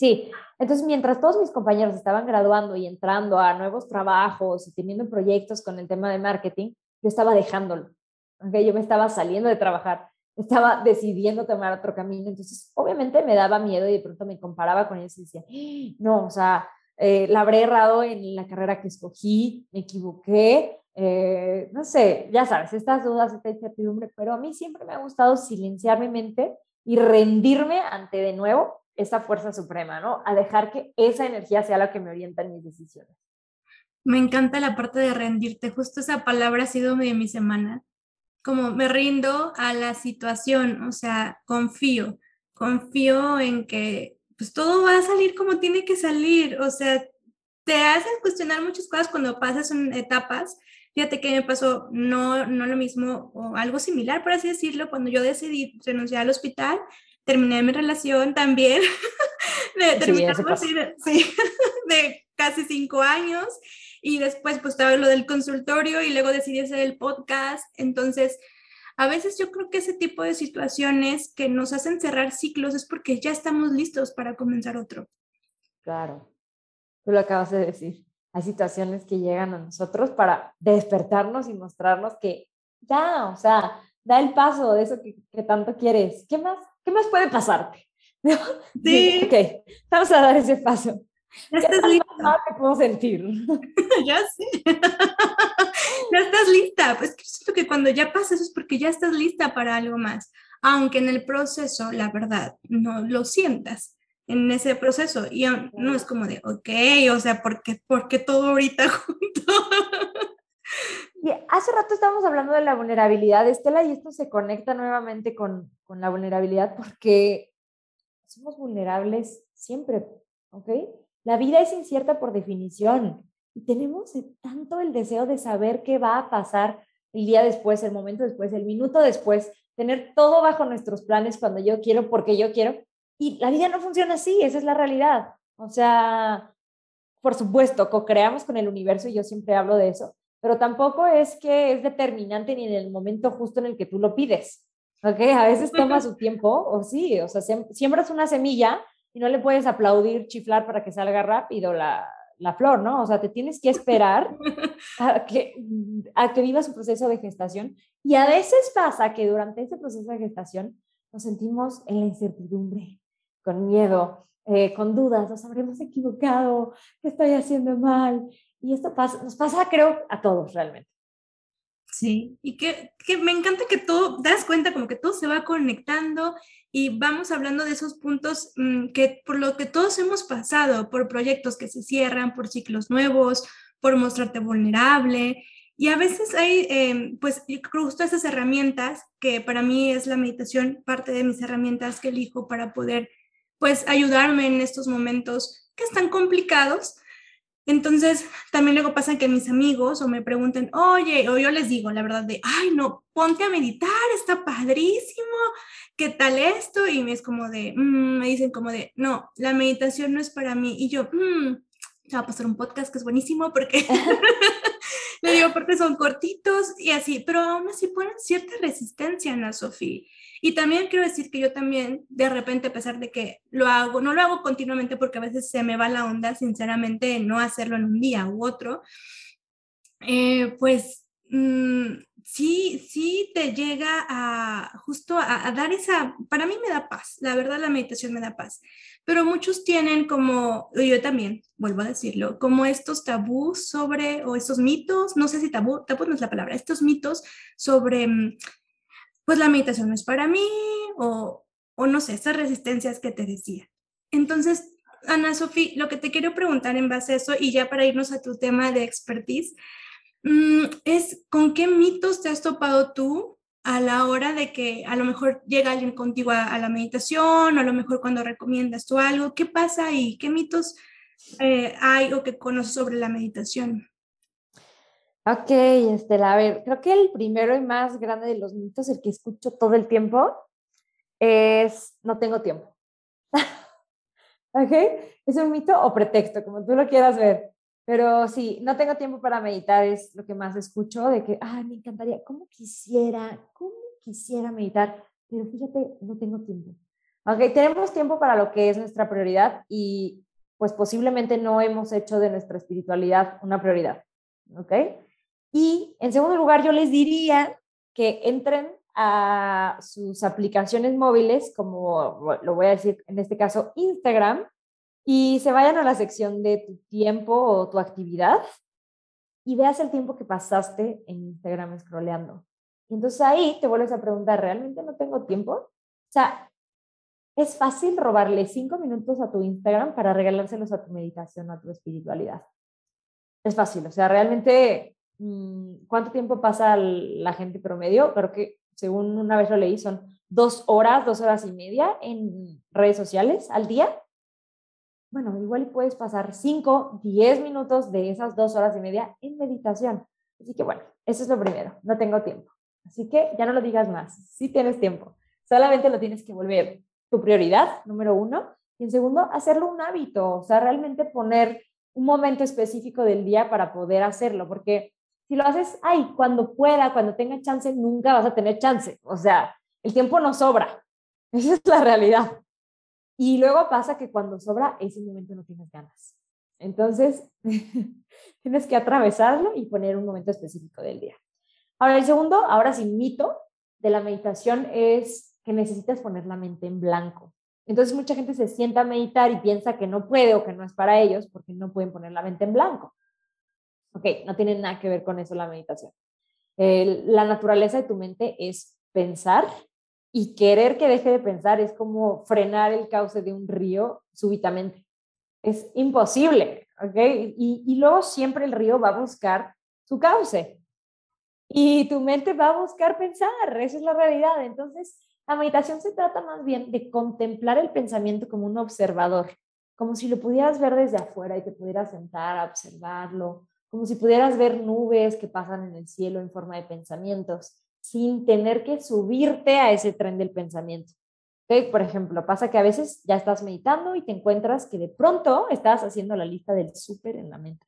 Sí, entonces mientras todos mis compañeros estaban graduando y entrando a nuevos trabajos y teniendo proyectos con el tema de marketing, yo estaba dejándolo. ¿okay? Yo me estaba saliendo de trabajar, estaba decidiendo tomar otro camino. Entonces, obviamente me daba miedo y de pronto me comparaba con ellos y decía, ¡Ah! no, o sea, eh, la habré errado en la carrera que escogí, me equivoqué, eh, no sé, ya sabes, estas dudas, esta incertidumbre, pero a mí siempre me ha gustado silenciar mi mente y rendirme ante de nuevo esa fuerza suprema, ¿no? A dejar que esa energía sea la que me orienta en mis decisiones. Me encanta la parte de rendirte, justo esa palabra ha sido de mi semana, como me rindo a la situación, o sea, confío, confío en que pues todo va a salir como tiene que salir, o sea, te hacen cuestionar muchas cosas cuando pasas en etapas. Fíjate que me pasó no, no lo mismo o algo similar, por así decirlo, cuando yo decidí renunciar al hospital, terminé mi relación también, de, sí, de casi cinco años, y después pues estaba lo del consultorio y luego decidí hacer el podcast. Entonces, a veces yo creo que ese tipo de situaciones que nos hacen cerrar ciclos es porque ya estamos listos para comenzar otro. Claro, tú lo acabas de decir. Hay situaciones que llegan a nosotros para despertarnos y mostrarnos que ya, o sea, da el paso de eso que, que tanto quieres. ¿Qué más, ¿Qué más puede pasarte? Sí. Ok, vamos a dar ese paso. Ya estás lista. te puedo sentir. ya sé. ya estás lista. Pues que siento que cuando ya pasa eso es porque ya estás lista para algo más. Aunque en el proceso, la verdad, no lo sientas en ese proceso. Y no es como de, ok, o sea, ¿por qué, porque todo ahorita junto? Y hace rato estábamos hablando de la vulnerabilidad, Estela, y esto se conecta nuevamente con, con la vulnerabilidad porque somos vulnerables siempre, ¿ok? La vida es incierta por definición y tenemos tanto el deseo de saber qué va a pasar el día después, el momento después, el minuto después, tener todo bajo nuestros planes cuando yo quiero, porque yo quiero. Y la vida no funciona así, esa es la realidad. O sea, por supuesto, co-creamos con el universo y yo siempre hablo de eso, pero tampoco es que es determinante ni en el momento justo en el que tú lo pides. ¿Ok? A veces toma su tiempo, o sí, o sea, siembras una semilla y no le puedes aplaudir, chiflar para que salga rápido la, la flor, ¿no? O sea, te tienes que esperar a que, a que viva su proceso de gestación. Y a veces pasa que durante ese proceso de gestación nos sentimos en la incertidumbre, con miedo, eh, con dudas, nos habremos equivocado, ¿qué estoy haciendo mal? Y esto pasa, nos pasa, creo, a todos realmente. Sí, y que, que me encanta que todo, das cuenta como que todo se va conectando y vamos hablando de esos puntos mm, que por lo que todos hemos pasado, por proyectos que se cierran, por ciclos nuevos, por mostrarte vulnerable. Y a veces hay, eh, pues, justo esas herramientas, que para mí es la meditación, parte de mis herramientas que elijo para poder, pues, ayudarme en estos momentos que están complicados, entonces, también luego pasa que mis amigos o me pregunten, oye, o yo les digo la verdad de, ay, no, ponte a meditar, está padrísimo, ¿qué tal esto? Y me es como de, mm", me dicen como de, no, la meditación no es para mí. Y yo, mmm, va a pasar un podcast que es buenísimo porque le digo, porque son cortitos y así, pero aún así ponen cierta resistencia, Ana Sofía. Y también quiero decir que yo también, de repente, a pesar de que lo hago, no lo hago continuamente porque a veces se me va la onda, sinceramente, no hacerlo en un día u otro, eh, pues mm, sí, sí te llega a justo a, dar esa, para mí me da paz, la verdad la meditación me da paz, pero muchos tienen como, yo también, vuelvo a decirlo, como estos tabús sobre, o estos mitos, no sé si tabú, tabú no es la palabra, estos mitos sobre mm, pues la meditación no es para mí o, o no sé, esas resistencias que te decía. Entonces, Ana Sofía, lo que te quiero preguntar en base a eso y ya para irnos a tu tema de expertise, es con qué mitos te has topado tú a la hora de que a lo mejor llega alguien contigo a, la meditación o a lo mejor cuando recomiendas tú algo, ¿qué pasa ahí? ¿Qué mitos eh, hay o que conoces sobre la meditación? Ok, Estela, a ver, creo que el primero y más grande de los mitos, el que escucho todo el tiempo, es no tengo tiempo. ¿Ok? Es un mito o pretexto, como tú lo quieras ver. Pero sí, no tengo tiempo para meditar, es lo que más escucho, de que, ay, me encantaría, ¿cómo quisiera, cómo quisiera meditar? Pero fíjate, no tengo tiempo. Ok, tenemos tiempo para lo que es nuestra prioridad y pues posiblemente no hemos hecho de nuestra espiritualidad una prioridad. ¿Ok? Y en segundo lugar, yo les diría que entren a sus aplicaciones móviles, como lo voy a decir en este caso, Instagram, y se vayan a la sección de tu tiempo o tu actividad y veas el tiempo que pasaste en Instagram scrolleando. Y entonces ahí te vuelves a preguntar, ¿realmente no tengo tiempo? O sea, es fácil robarle cinco minutos a tu Instagram para regalárselos a tu meditación, a tu espiritualidad. Es fácil, o sea, realmente, mm, ¿cuánto tiempo pasa la gente promedio? Creo que, según una vez lo leí, son dos horas, dos horas y media en redes sociales al día bueno, igual puedes pasar 5, 10 minutos de esas dos horas y media en meditación. Así que bueno, eso es lo primero, no tengo tiempo. Así que ya no lo digas más, sí tienes tiempo, solamente lo tienes que volver tu prioridad, número uno, y en segundo, hacerlo un hábito, o sea, realmente poner un momento específico del día para poder hacerlo, porque si lo haces, ay, cuando pueda, cuando tenga chance, nunca vas a tener chance, o sea, el tiempo no sobra, esa es la realidad. Y luego pasa que cuando sobra, ese momento no tienes ganas. Entonces, tienes que atravesarlo y poner un momento específico del día. Ahora, el segundo, ahora sí, mito de la meditación es que necesitas poner la mente en blanco. Entonces, mucha gente se sienta a meditar y piensa que no puede o que no es para ellos porque no pueden poner la mente en blanco. Ok, no tiene nada que ver con eso la meditación. la naturaleza de tu mente es pensar y querer que deje de pensar es como frenar el cauce de un río súbitamente. Es imposible, ¿ok? Y, y luego siempre el río va a buscar su cauce. Y tu mente va a buscar pensar, esa es la realidad. Entonces, la meditación se trata más bien de contemplar el pensamiento como un observador, como si lo pudieras ver desde afuera y te pudieras sentar a observarlo, como si pudieras ver nubes que pasan en el cielo en forma de pensamientos sin tener que subirte a ese tren del pensamiento. Por ejemplo, pasa que a veces ya estás meditando y te encuentras que de pronto estás haciendo la lista del súper en la mente.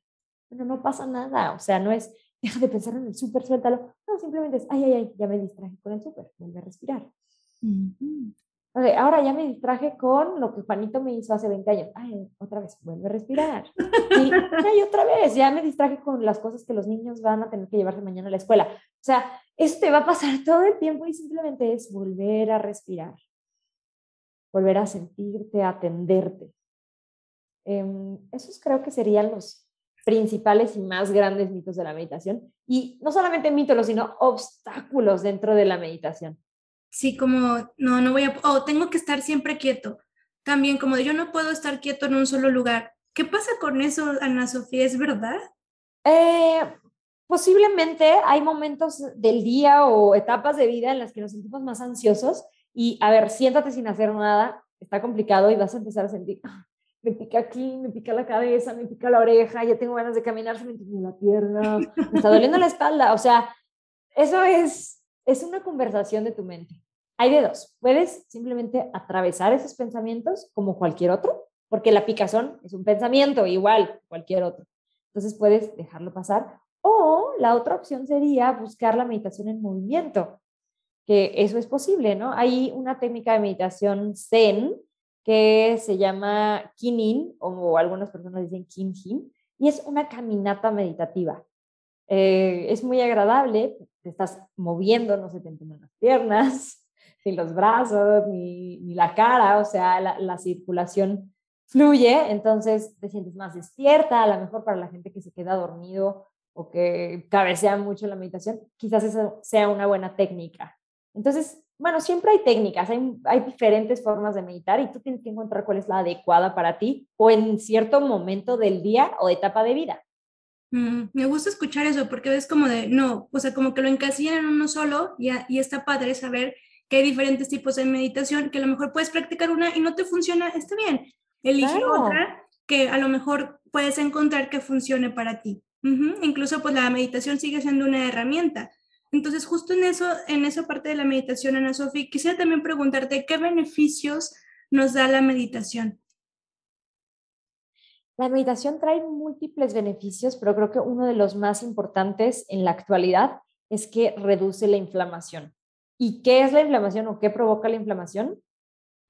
Pero no pasa nada, o sea, no es, deja de pensar en el súper, suéltalo. No, simplemente es, ay, ay, ay, ya me distraje con el súper, vuelve a respirar. ahora ya me distraje con lo que Juanito me hizo hace 20 años. Ay, otra vez, vuelve a respirar. Y, ay, otra vez, ya me distraje con las cosas que los niños van a tener que llevarse mañana a la escuela. O sea, eso te va a pasar todo el tiempo y simplemente es volver a respirar, volver a sentirte, a atenderte. Em, esos creo que serían los principales y más grandes mitos de la meditación. Y no solamente mitos, sino obstáculos dentro de la meditación. Sí, como, no, no voy a, oh, tengo que estar siempre quieto. También como de yo no puedo estar quieto en un solo lugar. ¿Qué pasa con eso, Ana Sofía? ¿Es verdad? Eh, posiblemente hay momentos del día o etapas de vida en las que nos sentimos más ansiosos y, a ver, siéntate sin hacer nada, está complicado y vas a empezar a sentir, ah, me pica aquí, me pica la cabeza, me pica la oreja, ya tengo ganas de caminar, se me entiende la pierna, me está doliendo la espalda, o sea, eso es, es una conversación de tu mente. Hay de dos, puedes simplemente atravesar esos pensamientos como cualquier otro, porque la picazón es un pensamiento igual cualquier otro. Entonces puedes dejarlo pasar o la otra opción sería buscar la meditación en movimiento, que eso es posible, ¿no? Hay una técnica de meditación zen que se llama kinin, o algunas personas dicen kinhin, y es una caminata meditativa. Eh, es muy agradable, te estás moviendo, no se te entienden las piernas, ni los brazos, ni, ni la cara, o sea, la, la, circulación fluye, entonces te sientes más despierta, a lo mejor para la gente que se queda dormido o que cabecea mucho la meditación, quizás eso sea una buena técnica. Entonces, bueno, siempre hay técnicas, hay, hay, diferentes formas de meditar y tú tienes que encontrar cuál es la adecuada para ti o en cierto momento del día o etapa de vida. Mm, me gusta escuchar eso porque es como de, no, o sea, como que lo encasillan en uno solo y, y está padre saber que hay diferentes tipos de meditación, que a lo mejor puedes practicar una y no te funciona, está bien, elige otra que a lo mejor puedes encontrar que funcione para ti. Incluso pues la meditación sigue siendo una herramienta. Entonces, justo en eso, en esa parte de la meditación, Ana Sofía, quisiera también preguntarte qué beneficios nos da la meditación. La meditación trae múltiples beneficios, pero creo que uno de los más importantes en la actualidad es que reduce la inflamación. ¿Y qué es la inflamación o qué provoca la inflamación?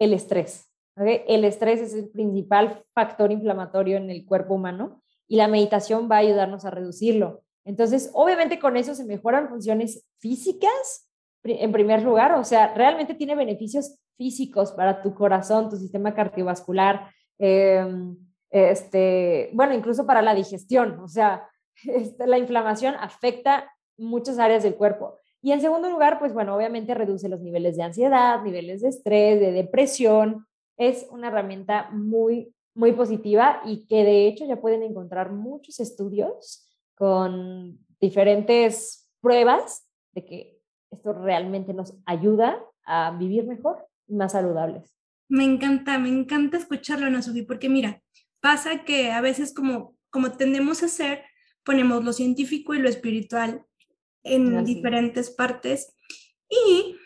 el estrés. El estrés es el principal factor inflamatorio en el cuerpo humano y la meditación va a ayudarnos a reducirlo. Entonces, obviamente con eso se mejoran funciones físicas en primer lugar, o sea, realmente tiene beneficios físicos para tu corazón, tu sistema cardiovascular, em, este, bueno, incluso para la digestión, o sea, este, la inflamación afecta muchas áreas del cuerpo. Y en segundo lugar, pues bueno, obviamente reduce los niveles de ansiedad, niveles de estrés, de depresión. Es una herramienta muy, muy positiva y que de hecho ya pueden encontrar muchos estudios con diferentes pruebas de que esto realmente nos ayuda a vivir mejor y más saludables. Me encanta, me encanta escucharlo, Ana Sofía, porque mira, pasa que a veces como, como tendemos a hacer, ponemos lo científico y lo espiritual en diferentes partes y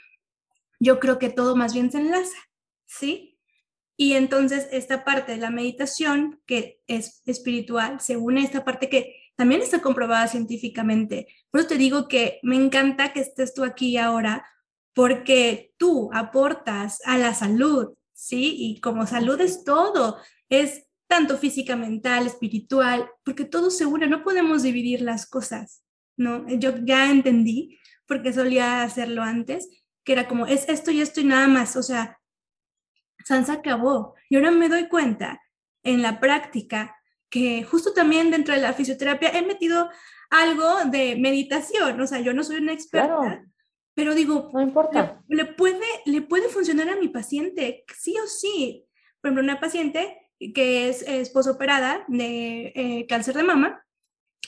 yo creo que todo más bien se enlaza, ¿sí? Y entonces esta parte de la meditación, que es espiritual, según esta parte que también está comprobada científicamente. Por eso te digo que me encanta que estés tú aquí ahora, porque tú aportas a la salud, ¿sí? Y como salud es todo, es tanto física, mental, espiritual, porque todo se une, no podemos dividir las cosas, ¿no? Yo ya entendí, porque solía hacerlo antes, que era como, es esto y esto y nada más, o sea, Sansa acabó. Y ahora me doy cuenta en la práctica que justo también dentro de la fisioterapia he metido algo de meditación, o sea, yo no soy una experta, pero digo, no importa. Le, puede, le puede funcionar a mi paciente, sí o sí. Por ejemplo, una paciente que es esposa operada de eh, cáncer de mama,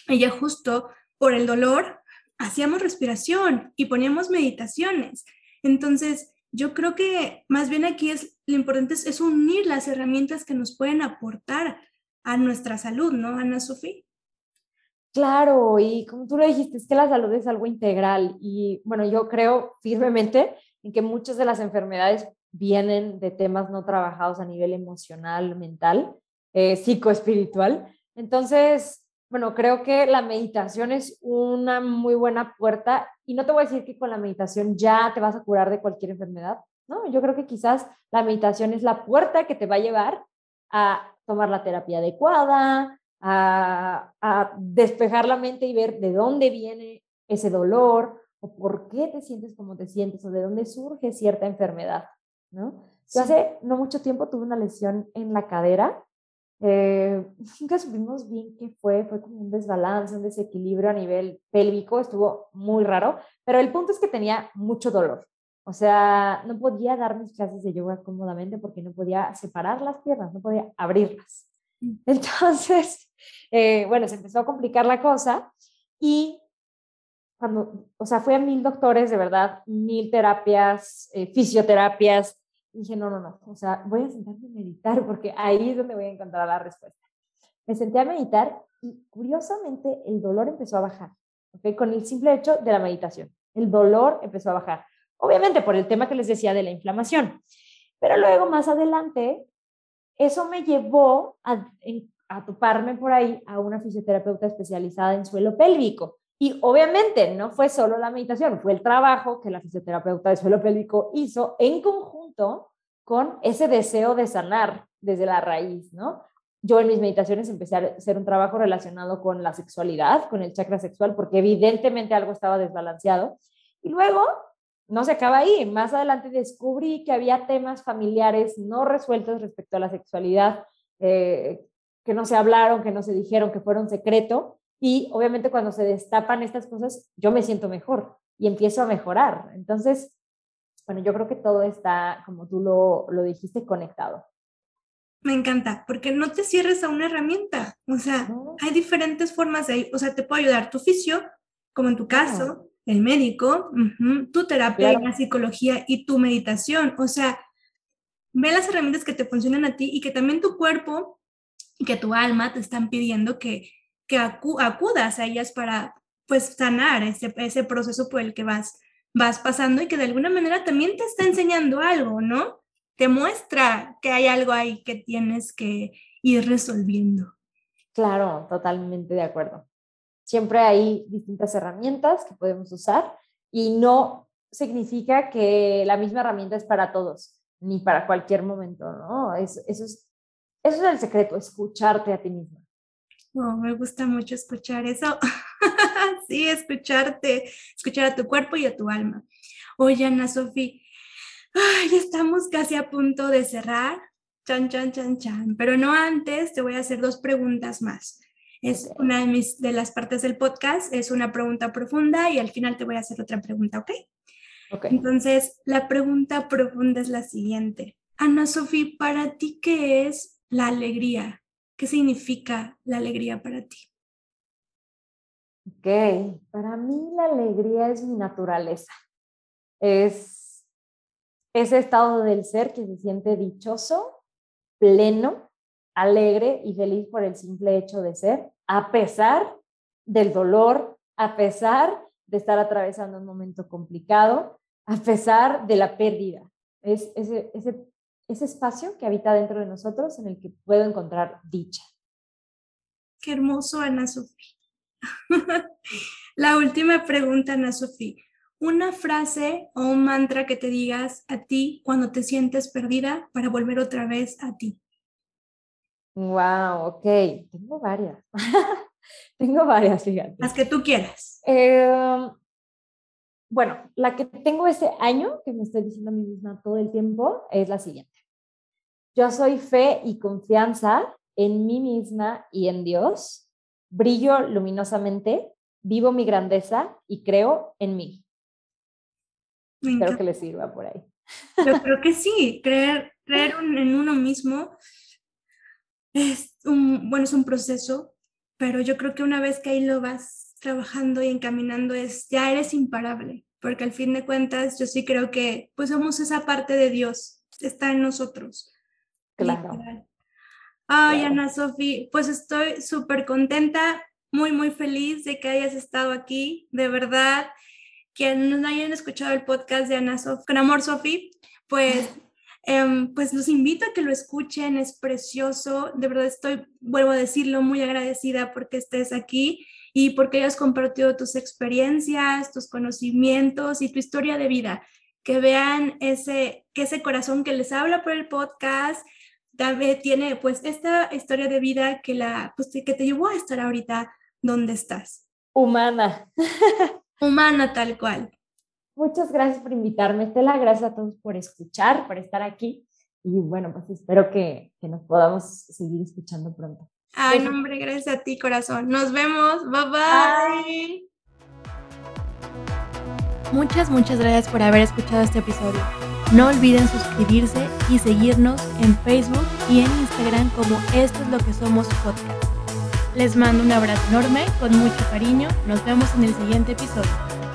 ella justo por el dolor hacíamos respiración y poníamos meditaciones. Entonces, yo creo que más bien aquí es lo importante es unir las herramientas que nos pueden aportar a nuestra salud, ¿no, Ana Sofía? Claro, y como tú lo dijiste, es que la salud es algo integral y bueno, yo creo firmemente en que muchas de las enfermedades vienen de temas no trabajados a nivel emocional, mental, eh, psicoespiritual. Entonces, bueno, creo que la meditación es una muy buena puerta y no te voy a decir que con la meditación ya te vas a curar de cualquier enfermedad, ¿no? Yo creo que quizás la meditación es la puerta que te va a llevar a tomar la terapia adecuada, a, despejar la mente y ver de dónde viene ese dolor o por qué te sientes como te sientes o de dónde surge cierta enfermedad, ¿no? Yo hace no mucho tiempo tuve una lesión en la cadera. Eh, nunca supimos bien qué fue, fue como un desbalance, un desequilibrio a nivel pélvico, estuvo muy raro, pero el punto es que tenía mucho dolor. O sea, no podía dar mis clases de yoga cómodamente porque no podía separar las piernas, no podía abrirlas. Mm. Entonces, eh, bueno, se empezó a complicar la cosa y cuando, o sea, fui a mil doctores, de verdad, mil terapias, eh, fisioterapias, dije, no, no, no, o sea, voy a sentarme a meditar porque ahí es donde voy a encontrar la respuesta. Me senté a meditar y curiosamente el dolor empezó a bajar, ¿ok? Con el simple hecho de la meditación, el dolor empezó a bajar. Obviamente por el tema que les decía de la inflamación. Pero luego, más adelante, eso me llevó a, a toparme por ahí a una fisioterapeuta especializada en suelo pélvico. Y obviamente no fue solo la meditación, fue el trabajo que la fisioterapeuta de suelo pélvico hizo en conjunto con ese deseo de sanar desde la raíz, ¿no? Yo en mis meditaciones empecé a hacer un trabajo relacionado con la sexualidad, con el chakra sexual, porque evidentemente algo estaba desbalanceado. Y luego no se acaba ahí. Más adelante descubrí que había temas familiares no resueltos respecto a la sexualidad, eh, que no se hablaron, que no se dijeron, que fueron secreto. Y obviamente cuando se destapan estas cosas, yo me siento mejor y empiezo a mejorar. Entonces, bueno, yo creo que todo está, como tú lo, lo dijiste, conectado. Me encanta, porque no te cierres a una herramienta. O sea, hay diferentes formas de, o sea, te puede ayudar tu fisio, como en tu caso, el médico, tu terapia, la psicología y tu meditación. O sea, ve las herramientas que te funcionan a ti y que también tu cuerpo y que tu alma te están pidiendo que, que acudas a ellas para pues sanar ese, ese proceso por el que vas, vas pasando y que de alguna manera también te está enseñando algo, ¿no? Te muestra que hay algo ahí que tienes que ir resolviendo. Claro, totalmente de acuerdo. Siempre hay distintas herramientas que podemos usar y no significa que la misma herramienta es para todos. ni para cualquier momento, ¿no? eso, es, eso es el secreto, escucharte a ti misma. Oh, me gusta mucho escuchar eso. sí, escucharte, escuchar a tu cuerpo y a tu alma. Oye, Ana Sofía, ya estamos casi a punto de cerrar. Chan, chan, chan, chan. Pero no antes, te voy a hacer dos preguntas más. Es una de, mis, de las partes del podcast, es una pregunta profunda y al final te voy a hacer otra pregunta, ¿ok? Ok. Entonces, la pregunta profunda es la siguiente. Ana Sofía, ¿para ti qué es la alegría? ¿Qué significa la alegría para ti? Ok, para mí la alegría es mi naturaleza. Es ese estado del ser que se siente dichoso, pleno, alegre y feliz por el simple hecho de ser, a pesar del dolor, a pesar de estar atravesando un momento complicado, a pesar de la pérdida. Es ese, ese ese espacio que habita dentro de nosotros en el que puedo encontrar dicha. Qué hermoso, Ana Sofía. La última pregunta, Ana Sofía. Una frase o un mantra que te digas a ti cuando te sientes perdida para volver otra vez a ti. Wow, ok. Tengo varias. tengo varias, fíjate. Las que tú quieras. Em, bueno, la que tengo este año, que me estoy diciendo a mí misma todo el tiempo, es la siguiente. Yo soy fe y confianza en mí misma y en Dios. Brillo luminosamente, vivo mi grandeza y creo en mí. Espero que les sirva por ahí. Yo creo que sí, creer, creer en uno mismo es un, bueno, es un proceso, pero yo creo que una vez que ahí lo vas trabajando y encaminando es, ya eres imparable, porque al fin de cuentas yo sí creo que pues somos esa parte de Dios, está en nosotros. Claro. Ay, Ana Sofi, pues estoy súper contenta, muy, muy feliz de que hayas estado aquí. De verdad, quienes no hayan escuchado el podcast de Ana Sofi, con amor, Sofi, pues, em, pues los invito a que lo escuchen, es precioso. De verdad estoy, vuelvo a decirlo, muy agradecida porque estés aquí y porque hayas compartido tus experiencias, tus conocimientos y tu historia de vida. Que vean ese, que ese corazón que les habla por el podcast tiene pues esta historia de vida que, la, pues, que te llevó a estar ahorita donde estás. Humana. Humana tal cual. Muchas gracias por invitarme, Estela. Gracias a todos por escuchar, por estar aquí. Y bueno, pues espero que, que nos podamos seguir escuchando pronto. Ay, no, hombre, gracias a ti, corazón. Nos vemos. Bye bye. bye. Muchas, muchas gracias por haber escuchado este episodio. No olviden suscribirse y seguirnos en Facebook y en Instagram como Esto es lo que somos podcast. Les mando un abrazo enorme, con mucho cariño. Nos vemos en el siguiente episodio.